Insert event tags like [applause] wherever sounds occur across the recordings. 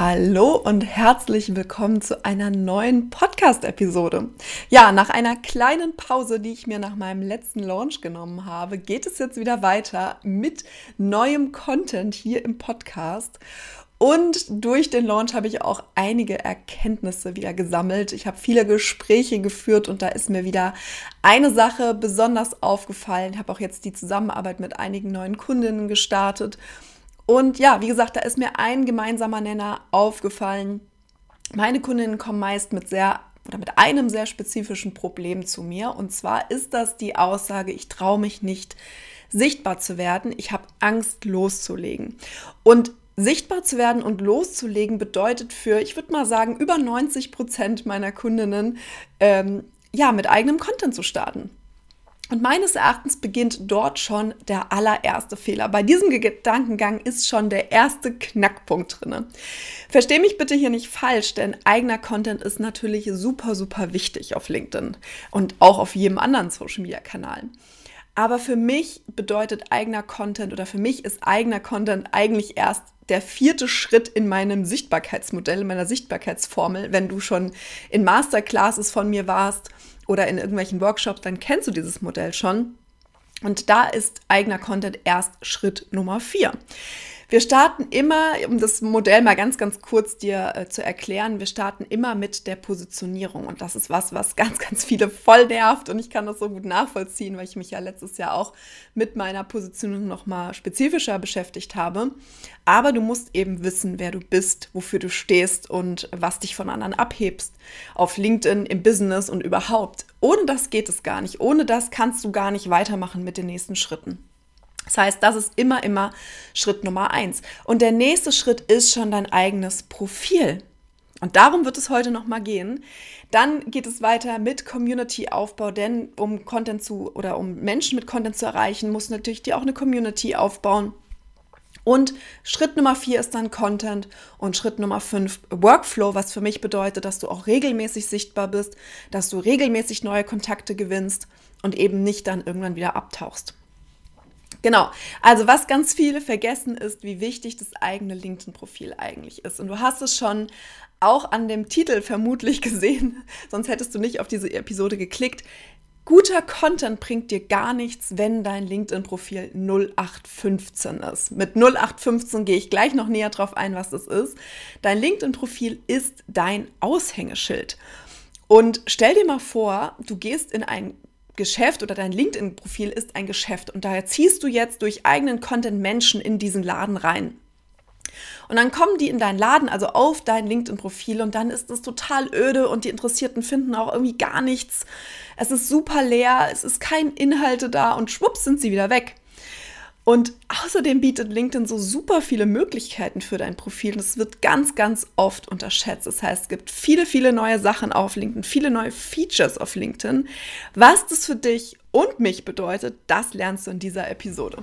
Hallo und herzlich willkommen zu einer neuen Podcast-Episode. Ja, nach einer kleinen Pause, die ich mir nach meinem letzten Launch genommen habe, geht es jetzt wieder weiter mit neuem Content hier im Podcast. Und durch den Launch habe ich auch einige Erkenntnisse wieder gesammelt. Ich habe viele Gespräche geführt und da ist mir wieder eine Sache besonders aufgefallen. Ich habe auch jetzt die Zusammenarbeit mit einigen neuen Kundinnen gestartet und ja, wie gesagt, da ist mir ein gemeinsamer Nenner aufgefallen. Meine Kundinnen kommen meist mit sehr oder mit einem sehr spezifischen Problem zu mir. Und zwar ist das die Aussage, ich traue mich nicht sichtbar zu werden. Ich habe Angst loszulegen. Und sichtbar zu werden und loszulegen bedeutet für, ich würde mal sagen, über 90 Prozent meiner Kundinnen, ähm, ja, mit eigenem Content zu starten. Und meines Erachtens beginnt dort schon der allererste Fehler. Bei diesem Gedankengang ist schon der erste Knackpunkt drin. Versteh mich bitte hier nicht falsch, denn eigener Content ist natürlich super, super wichtig auf LinkedIn und auch auf jedem anderen Social Media Kanal. Aber für mich bedeutet eigener Content oder für mich ist eigener Content eigentlich erst der vierte Schritt in meinem Sichtbarkeitsmodell, in meiner Sichtbarkeitsformel. Wenn du schon in Masterclasses von mir warst oder in irgendwelchen Workshops, dann kennst du dieses Modell schon. Und da ist eigener Content erst Schritt Nummer vier. Wir starten immer, um das Modell mal ganz, ganz kurz dir äh, zu erklären, wir starten immer mit der Positionierung. Und das ist was, was ganz, [laughs] ganz viele voll nervt. Und ich kann das so gut nachvollziehen, weil ich mich ja letztes Jahr auch mit meiner Positionierung nochmal spezifischer beschäftigt habe. Aber du musst eben wissen, wer du bist, wofür du stehst und was dich von anderen abhebst. Auf LinkedIn, im Business und überhaupt. Ohne das geht es gar nicht. Ohne das kannst du gar nicht weitermachen mit den nächsten Schritten. Das heißt, das ist immer, immer Schritt Nummer eins. Und der nächste Schritt ist schon dein eigenes Profil. Und darum wird es heute nochmal gehen. Dann geht es weiter mit Community-Aufbau, denn um Content zu oder um Menschen mit Content zu erreichen, muss natürlich dir auch eine Community aufbauen. Und Schritt Nummer vier ist dann Content und Schritt Nummer fünf Workflow, was für mich bedeutet, dass du auch regelmäßig sichtbar bist, dass du regelmäßig neue Kontakte gewinnst und eben nicht dann irgendwann wieder abtauchst. Genau. Also was ganz viele vergessen ist, wie wichtig das eigene LinkedIn-Profil eigentlich ist. Und du hast es schon auch an dem Titel vermutlich [laughs] gesehen, sonst hättest du nicht auf diese Episode geklickt. Guter Content bringt dir gar nichts, wenn dein LinkedIn-Profil 0815 ist. Mit 0815 gehe ich gleich noch näher drauf ein, was das ist. Dein LinkedIn-Profil ist dein Aushängeschild. Und stell dir mal vor, du gehst in ein Geschäft oder dein LinkedIn-Profil ist ein Geschäft und daher ziehst du jetzt durch eigenen Content Menschen in diesen Laden rein. Und dann kommen die in deinen Laden, also auf dein LinkedIn-Profil und dann ist es total öde und die Interessierten finden auch irgendwie gar nichts. Es ist super leer, es ist kein Inhalte da und schwupps sind sie wieder weg. Und außerdem bietet LinkedIn so super viele Möglichkeiten für dein Profil. Das wird ganz, ganz oft unterschätzt. Das heißt, es gibt viele, viele neue Sachen auf LinkedIn, viele neue Features auf LinkedIn. Was das für dich und mich bedeutet, das lernst du in dieser Episode.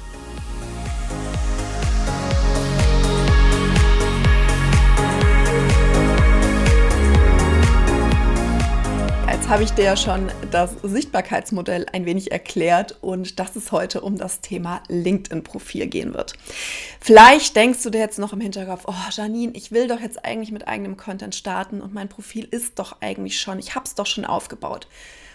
Habe ich dir ja schon das Sichtbarkeitsmodell ein wenig erklärt und dass es heute um das Thema LinkedIn-Profil gehen wird. Vielleicht denkst du dir jetzt noch im Hinterkopf, oh Janine, ich will doch jetzt eigentlich mit eigenem Content starten und mein Profil ist doch eigentlich schon, ich habe es doch schon aufgebaut.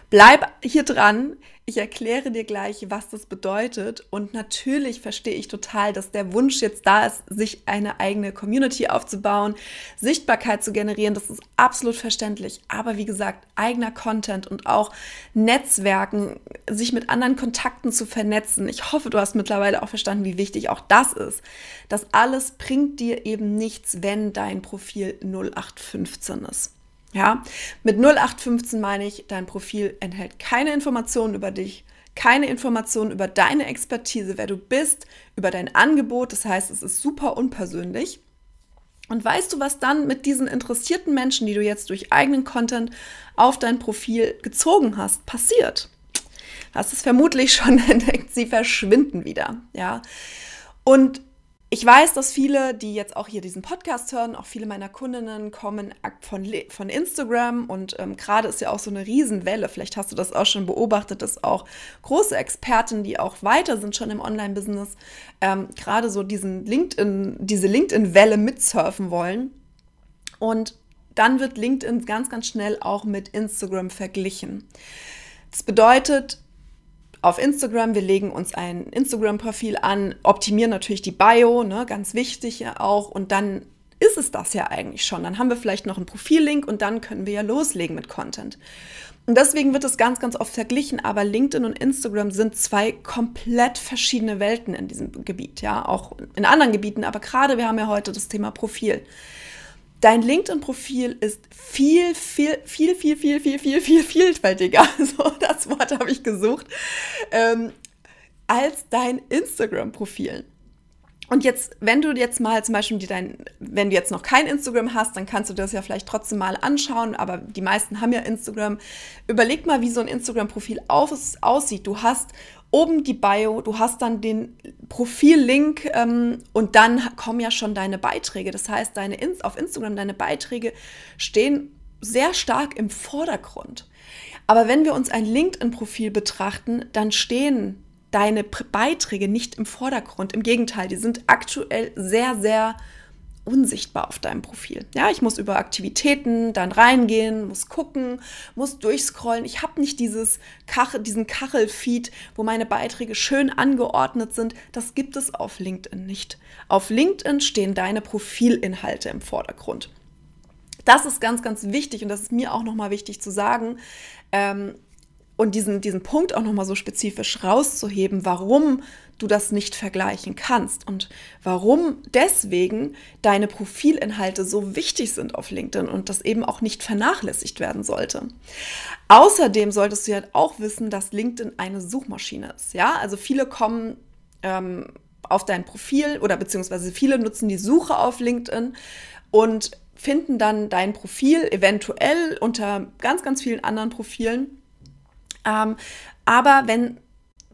Bleib hier dran. Ich erkläre dir gleich, was das bedeutet. Und natürlich verstehe ich total, dass der Wunsch jetzt da ist, sich eine eigene Community aufzubauen, Sichtbarkeit zu generieren. Das ist absolut verständlich. Aber wie gesagt, eigener Content und auch Netzwerken, sich mit anderen Kontakten zu vernetzen. Ich hoffe, du hast mittlerweile auch verstanden, wie wichtig auch das ist. Das alles bringt dir eben nichts, wenn dein Profil 0815 ist. Ja, mit 0815 meine ich, dein Profil enthält keine Informationen über dich, keine Informationen über deine Expertise, wer du bist, über dein Angebot. Das heißt, es ist super unpersönlich. Und weißt du, was dann mit diesen interessierten Menschen, die du jetzt durch eigenen Content auf dein Profil gezogen hast, passiert? Hast es vermutlich schon [laughs] entdeckt, sie verschwinden wieder, ja. Und ich weiß, dass viele, die jetzt auch hier diesen Podcast hören, auch viele meiner Kundinnen kommen von, von Instagram und ähm, gerade ist ja auch so eine Riesenwelle. Vielleicht hast du das auch schon beobachtet, dass auch große Experten, die auch weiter sind schon im Online-Business, ähm, gerade so diesen LinkedIn, diese LinkedIn-Welle mitsurfen wollen. Und dann wird LinkedIn ganz, ganz schnell auch mit Instagram verglichen. Das bedeutet, auf Instagram. Wir legen uns ein Instagram-Profil an, optimieren natürlich die Bio, ne, ganz wichtig ja auch. Und dann ist es das ja eigentlich schon. Dann haben wir vielleicht noch einen Profillink und dann können wir ja loslegen mit Content. Und deswegen wird es ganz, ganz oft verglichen, aber LinkedIn und Instagram sind zwei komplett verschiedene Welten in diesem Gebiet, ja, auch in anderen Gebieten, aber gerade wir haben ja heute das Thema Profil. Dein LinkedIn-Profil ist viel, viel, viel, viel, viel, viel, viel, viel vielfältiger. [laughs] So, das Wort habe ich gesucht. Ähm, als dein Instagram-Profil. Und jetzt, wenn du jetzt mal zum Beispiel dein, wenn du jetzt noch kein Instagram hast, dann kannst du das ja vielleicht trotzdem mal anschauen, aber die meisten haben ja Instagram. Überleg mal, wie so ein Instagram-Profil aussieht. Du hast oben die Bio, du hast dann den Profillink ähm, und dann kommen ja schon deine Beiträge. Das heißt, deine auf Instagram, deine Beiträge stehen sehr stark im Vordergrund. Aber wenn wir uns ein LinkedIn-Profil betrachten, dann stehen deine Beiträge nicht im Vordergrund. Im Gegenteil, die sind aktuell sehr, sehr unsichtbar auf deinem Profil. Ja, ich muss über Aktivitäten dann reingehen, muss gucken, muss durchscrollen. Ich habe nicht dieses Kachel, diesen Kachelfeed, wo meine Beiträge schön angeordnet sind. Das gibt es auf LinkedIn nicht. Auf LinkedIn stehen deine Profilinhalte im Vordergrund. Das ist ganz, ganz wichtig und das ist mir auch nochmal wichtig zu sagen. Ähm, und diesen, diesen Punkt auch nochmal so spezifisch rauszuheben, warum du das nicht vergleichen kannst und warum deswegen deine Profilinhalte so wichtig sind auf LinkedIn und das eben auch nicht vernachlässigt werden sollte. Außerdem solltest du ja auch wissen, dass LinkedIn eine Suchmaschine ist. Ja, also viele kommen ähm, auf dein Profil oder beziehungsweise viele nutzen die Suche auf LinkedIn und finden dann dein Profil eventuell unter ganz, ganz vielen anderen Profilen. Ähm, aber wenn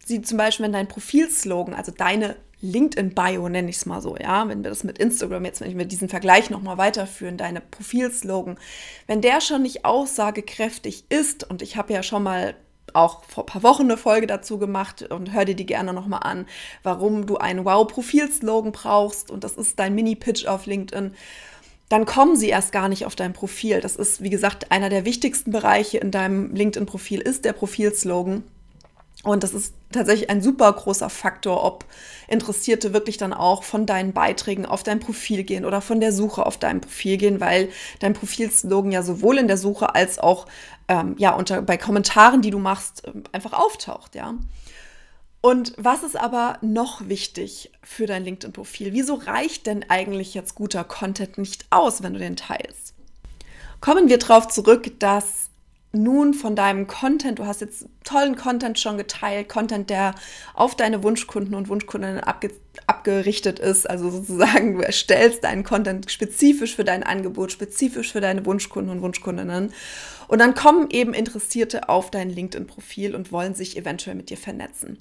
sie zum Beispiel, wenn dein Profilslogan, also deine LinkedIn-Bio, nenne ich es mal so, ja, wenn wir das mit Instagram jetzt, wenn wir diesen Vergleich nochmal weiterführen, deine Profilslogan, wenn der schon nicht aussagekräftig ist, und ich habe ja schon mal auch vor ein paar Wochen eine Folge dazu gemacht und hör dir die gerne nochmal an, warum du einen Wow-Profilslogan brauchst und das ist dein Mini-Pitch auf LinkedIn, dann kommen sie erst gar nicht auf dein Profil. Das ist, wie gesagt, einer der wichtigsten Bereiche in deinem LinkedIn-Profil ist der Profilslogan. Und das ist tatsächlich ein super großer Faktor, ob Interessierte wirklich dann auch von deinen Beiträgen auf dein Profil gehen oder von der Suche auf dein Profil gehen, weil dein Profilslogan ja sowohl in der Suche als auch ähm, ja, unter, bei Kommentaren, die du machst, ähm, einfach auftaucht, ja. Und was ist aber noch wichtig für dein LinkedIn-Profil? Wieso reicht denn eigentlich jetzt guter Content nicht aus, wenn du den teilst? Kommen wir darauf zurück, dass nun von deinem Content, du hast jetzt tollen Content schon geteilt, Content, der auf deine Wunschkunden und Wunschkundinnen abge abgerichtet ist, also sozusagen du erstellst deinen Content spezifisch für dein Angebot, spezifisch für deine Wunschkunden und Wunschkundinnen und dann kommen eben Interessierte auf dein LinkedIn-Profil und wollen sich eventuell mit dir vernetzen.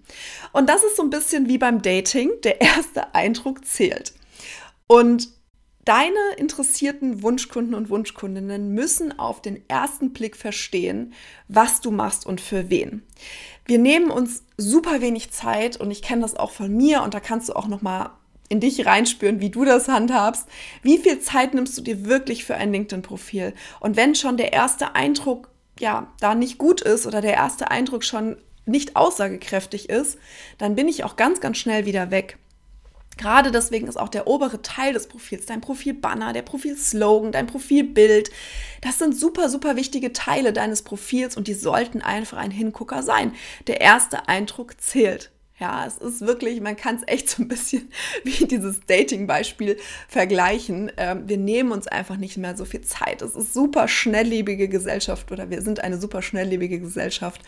Und das ist so ein bisschen wie beim Dating, der erste Eindruck zählt. Und Deine interessierten Wunschkunden und Wunschkundinnen müssen auf den ersten Blick verstehen, was du machst und für wen. Wir nehmen uns super wenig Zeit und ich kenne das auch von mir und da kannst du auch noch mal in dich reinspüren, wie du das handhabst. Wie viel Zeit nimmst du dir wirklich für ein LinkedIn Profil? Und wenn schon der erste Eindruck ja, da nicht gut ist oder der erste Eindruck schon nicht aussagekräftig ist, dann bin ich auch ganz, ganz schnell wieder weg. Gerade deswegen ist auch der obere Teil des Profils, dein Profilbanner, der Profilslogan, dein Profilbild, das sind super, super wichtige Teile deines Profils und die sollten einfach ein Hingucker sein. Der erste Eindruck zählt. Ja, es ist wirklich, man kann es echt so ein bisschen [laughs] wie dieses Dating-Beispiel vergleichen. Ähm, wir nehmen uns einfach nicht mehr so viel Zeit. Es ist super schnelllebige Gesellschaft oder wir sind eine super schnelllebige Gesellschaft.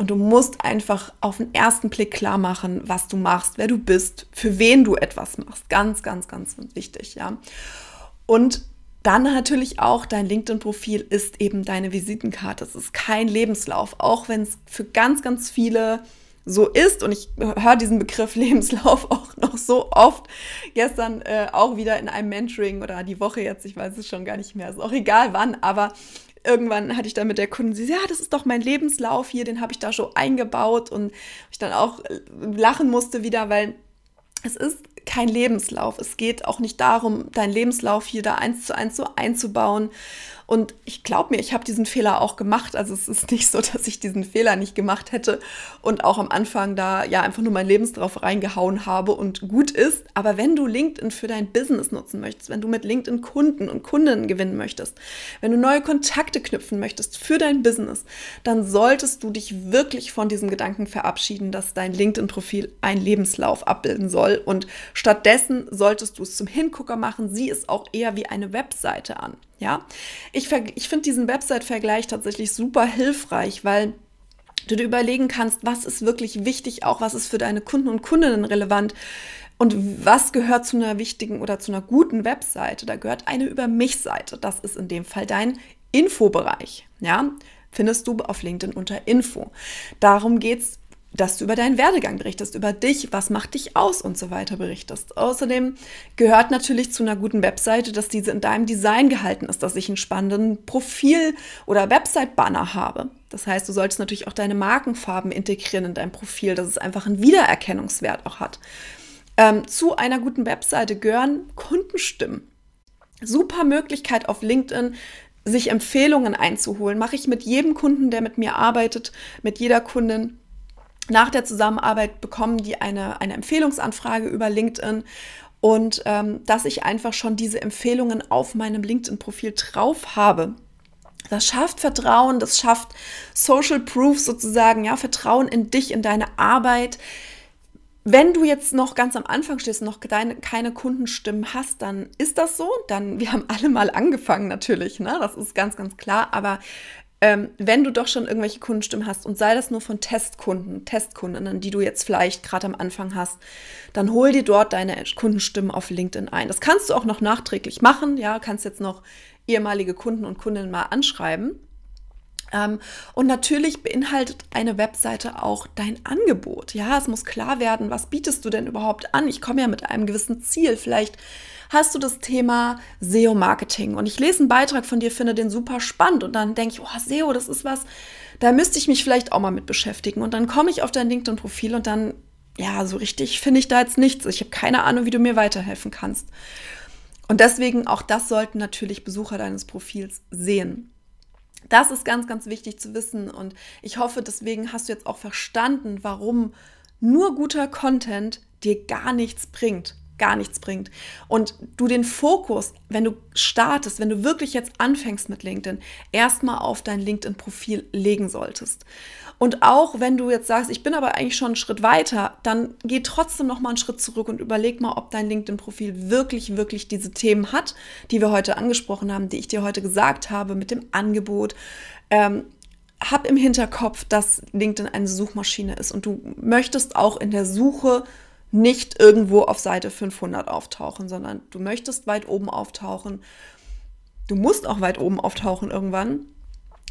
Und du musst einfach auf den ersten Blick klar machen, was du machst, wer du bist, für wen du etwas machst. Ganz, ganz, ganz wichtig, ja. Und dann natürlich auch dein LinkedIn-Profil ist eben deine Visitenkarte. Es ist kein Lebenslauf, auch wenn es für ganz, ganz viele so ist. Und ich höre diesen Begriff [laughs] Lebenslauf auch noch so oft. Gestern äh, auch wieder in einem Mentoring oder die Woche jetzt, ich weiß es schon gar nicht mehr, ist auch egal wann, aber irgendwann hatte ich dann mit der Kundin, sie ja, das ist doch mein Lebenslauf hier, den habe ich da schon eingebaut und ich dann auch äh, lachen musste wieder, weil es ist kein Lebenslauf. Es geht auch nicht darum, deinen Lebenslauf hier da eins zu eins so einzubauen und ich glaube mir, ich habe diesen Fehler auch gemacht. Also es ist nicht so, dass ich diesen Fehler nicht gemacht hätte und auch am Anfang da ja einfach nur mein Lebensdrauf reingehauen habe und gut ist. Aber wenn du LinkedIn für dein Business nutzen möchtest, wenn du mit LinkedIn Kunden und Kundinnen gewinnen möchtest, wenn du neue Kontakte knüpfen möchtest für dein Business, dann solltest du dich wirklich von diesem Gedanken verabschieden, dass dein LinkedIn-Profil ein Lebenslauf abbilden soll. Und stattdessen solltest du es zum Hingucker machen. Sieh es auch eher wie eine Webseite an. Ja, ich, ich finde diesen Website-Vergleich tatsächlich super hilfreich, weil du dir überlegen kannst, was ist wirklich wichtig, auch was ist für deine Kunden und Kundinnen relevant und was gehört zu einer wichtigen oder zu einer guten Webseite. Da gehört eine Über mich-Seite. Das ist in dem Fall dein Infobereich. Ja, findest du auf LinkedIn unter Info. Darum geht es dass du über deinen Werdegang berichtest, über dich, was macht dich aus und so weiter berichtest. Außerdem gehört natürlich zu einer guten Webseite, dass diese in deinem Design gehalten ist, dass ich einen spannenden Profil- oder Website-Banner habe. Das heißt, du solltest natürlich auch deine Markenfarben integrieren in dein Profil, dass es einfach einen Wiedererkennungswert auch hat. Ähm, zu einer guten Webseite gehören Kundenstimmen. Super Möglichkeit auf LinkedIn, sich Empfehlungen einzuholen. Mache ich mit jedem Kunden, der mit mir arbeitet, mit jeder Kundin nach der Zusammenarbeit bekommen die eine, eine Empfehlungsanfrage über LinkedIn und ähm, dass ich einfach schon diese Empfehlungen auf meinem LinkedIn-Profil drauf habe. Das schafft Vertrauen, das schafft Social Proof sozusagen, ja, Vertrauen in dich, in deine Arbeit. Wenn du jetzt noch ganz am Anfang stehst und noch deine, keine Kundenstimmen hast, dann ist das so. Dann, wir haben alle mal angefangen natürlich, ne? Das ist ganz, ganz klar. Aber ähm, wenn du doch schon irgendwelche Kundenstimmen hast und sei das nur von Testkunden, Testkundinnen, die du jetzt vielleicht gerade am Anfang hast, dann hol dir dort deine Kundenstimmen auf LinkedIn ein. Das kannst du auch noch nachträglich machen, ja, kannst jetzt noch ehemalige Kunden und Kundinnen mal anschreiben. Ähm, und natürlich beinhaltet eine Webseite auch dein Angebot. Ja, es muss klar werden, was bietest du denn überhaupt an? Ich komme ja mit einem gewissen Ziel. Vielleicht hast du das Thema SEO-Marketing und ich lese einen Beitrag von dir, finde den super spannend und dann denke ich, oh, SEO, das ist was, da müsste ich mich vielleicht auch mal mit beschäftigen. Und dann komme ich auf dein LinkedIn-Profil und dann, ja, so richtig finde ich da jetzt nichts. Ich habe keine Ahnung, wie du mir weiterhelfen kannst. Und deswegen auch das sollten natürlich Besucher deines Profils sehen. Das ist ganz, ganz wichtig zu wissen und ich hoffe, deswegen hast du jetzt auch verstanden, warum nur guter Content dir gar nichts bringt gar nichts bringt. Und du den Fokus, wenn du startest, wenn du wirklich jetzt anfängst mit LinkedIn, erstmal auf dein LinkedIn-Profil legen solltest. Und auch wenn du jetzt sagst, ich bin aber eigentlich schon einen Schritt weiter, dann geh trotzdem noch mal einen Schritt zurück und überleg mal, ob dein LinkedIn-Profil wirklich, wirklich diese Themen hat, die wir heute angesprochen haben, die ich dir heute gesagt habe mit dem Angebot. Ähm, hab im Hinterkopf, dass LinkedIn eine Suchmaschine ist und du möchtest auch in der Suche nicht irgendwo auf Seite 500 auftauchen, sondern du möchtest weit oben auftauchen. Du musst auch weit oben auftauchen irgendwann.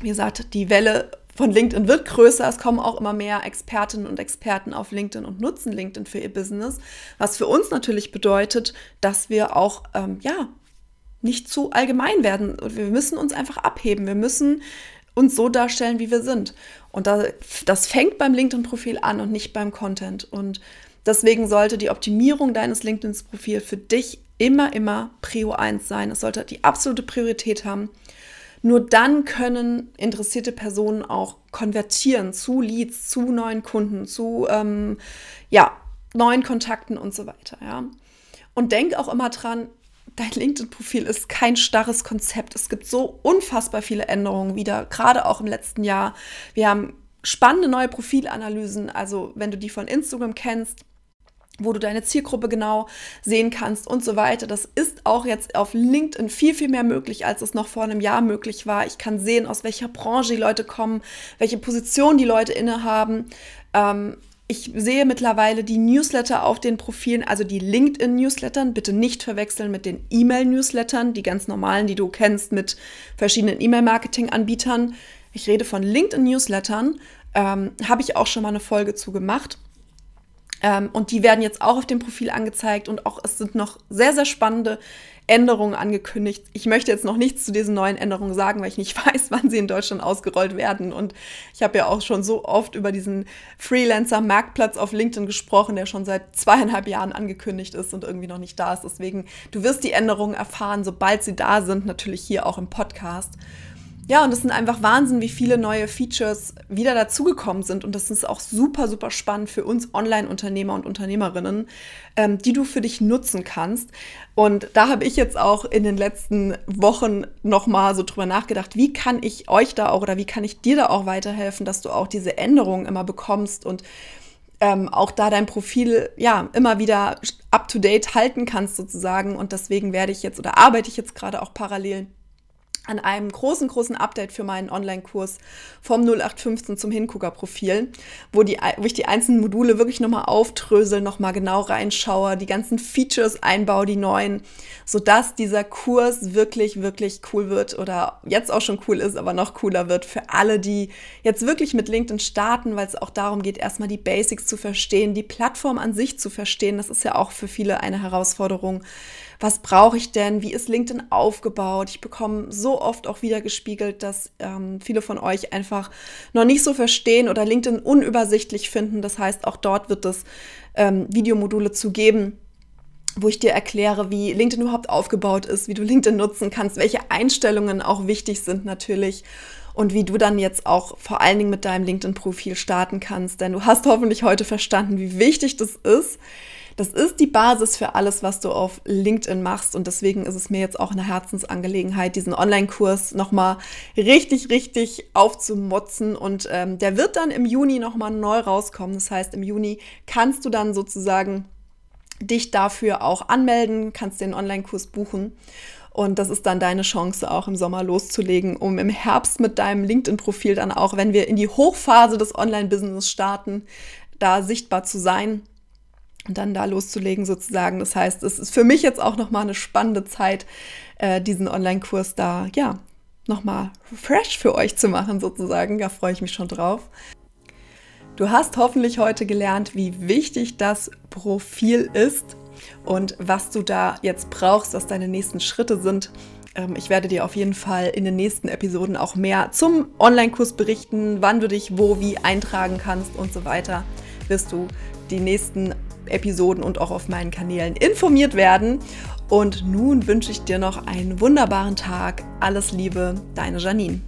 Wie gesagt, die Welle von LinkedIn wird größer. Es kommen auch immer mehr Expertinnen und Experten auf LinkedIn und nutzen LinkedIn für ihr Business. Was für uns natürlich bedeutet, dass wir auch, ähm, ja, nicht zu allgemein werden. Wir müssen uns einfach abheben. Wir müssen uns so darstellen, wie wir sind. Und das fängt beim LinkedIn-Profil an und nicht beim Content. Und Deswegen sollte die Optimierung deines LinkedIn-Profils für dich immer, immer Prio 1 sein. Es sollte die absolute Priorität haben. Nur dann können interessierte Personen auch konvertieren zu Leads, zu neuen Kunden, zu ähm, ja, neuen Kontakten und so weiter. Ja. Und denk auch immer dran, dein LinkedIn-Profil ist kein starres Konzept. Es gibt so unfassbar viele Änderungen wieder, gerade auch im letzten Jahr. Wir haben spannende neue Profilanalysen. Also wenn du die von Instagram kennst, wo du deine Zielgruppe genau sehen kannst und so weiter. Das ist auch jetzt auf LinkedIn viel, viel mehr möglich, als es noch vor einem Jahr möglich war. Ich kann sehen, aus welcher Branche die Leute kommen, welche Position die Leute innehaben. Ähm, ich sehe mittlerweile die Newsletter auf den Profilen, also die LinkedIn-Newslettern, bitte nicht verwechseln mit den E-Mail-Newslettern, die ganz normalen, die du kennst mit verschiedenen E-Mail-Marketing-Anbietern. Ich rede von LinkedIn-Newslettern, ähm, habe ich auch schon mal eine Folge zu gemacht. Ähm, und die werden jetzt auch auf dem Profil angezeigt und auch es sind noch sehr, sehr spannende Änderungen angekündigt. Ich möchte jetzt noch nichts zu diesen neuen Änderungen sagen, weil ich nicht [laughs] weiß, wann sie in Deutschland ausgerollt werden. Und ich habe ja auch schon so oft über diesen Freelancer-Marktplatz auf LinkedIn gesprochen, der schon seit zweieinhalb Jahren angekündigt ist und irgendwie noch nicht da ist. Deswegen, du wirst die Änderungen erfahren, sobald sie da sind, natürlich hier auch im Podcast. Ja, und es sind einfach Wahnsinn, wie viele neue Features wieder dazugekommen sind. Und das ist auch super, super spannend für uns Online-Unternehmer und Unternehmerinnen, ähm, die du für dich nutzen kannst. Und da habe ich jetzt auch in den letzten Wochen nochmal so drüber nachgedacht, wie kann ich euch da auch oder wie kann ich dir da auch weiterhelfen, dass du auch diese Änderungen immer bekommst und ähm, auch da dein Profil ja immer wieder up to date halten kannst sozusagen. Und deswegen werde ich jetzt oder arbeite ich jetzt gerade auch parallel an einem großen, großen Update für meinen Online-Kurs vom 0815 zum Hingucker-Profil, wo, wo ich die einzelnen Module wirklich nochmal auftrösel, nochmal genau reinschaue, die ganzen Features einbaue, die neuen, sodass dieser Kurs wirklich, wirklich cool wird oder jetzt auch schon cool ist, aber noch cooler wird für alle, die jetzt wirklich mit LinkedIn starten, weil es auch darum geht, erstmal die Basics zu verstehen, die Plattform an sich zu verstehen. Das ist ja auch für viele eine Herausforderung was brauche ich denn, wie ist LinkedIn aufgebaut. Ich bekomme so oft auch wieder gespiegelt, dass ähm, viele von euch einfach noch nicht so verstehen oder LinkedIn unübersichtlich finden. Das heißt, auch dort wird es ähm, Videomodule zu geben wo ich dir erkläre, wie LinkedIn überhaupt aufgebaut ist, wie du LinkedIn nutzen kannst, welche Einstellungen auch wichtig sind natürlich und wie du dann jetzt auch vor allen Dingen mit deinem LinkedIn-Profil starten kannst. Denn du hast hoffentlich heute verstanden, wie wichtig das ist, das ist die Basis für alles, was du auf LinkedIn machst. Und deswegen ist es mir jetzt auch eine Herzensangelegenheit, diesen Online-Kurs nochmal richtig, richtig aufzumotzen. Und ähm, der wird dann im Juni nochmal neu rauskommen. Das heißt, im Juni kannst du dann sozusagen dich dafür auch anmelden, kannst den Online-Kurs buchen. Und das ist dann deine Chance, auch im Sommer loszulegen, um im Herbst mit deinem LinkedIn-Profil dann auch, wenn wir in die Hochphase des Online-Business starten, da sichtbar zu sein und dann da loszulegen sozusagen. Das heißt, es ist für mich jetzt auch nochmal eine spannende Zeit, äh, diesen Online-Kurs da, ja, nochmal fresh für euch zu machen sozusagen. Da freue ich mich schon drauf. Du hast hoffentlich heute gelernt, wie wichtig das Profil ist und was du da jetzt brauchst, was deine nächsten Schritte sind. Ähm, ich werde dir auf jeden Fall in den nächsten Episoden auch mehr zum Online-Kurs berichten, wann du dich wo, wie eintragen kannst und so weiter. Wirst du die nächsten Episoden und auch auf meinen Kanälen informiert werden. Und nun wünsche ich dir noch einen wunderbaren Tag. Alles Liebe, deine Janine.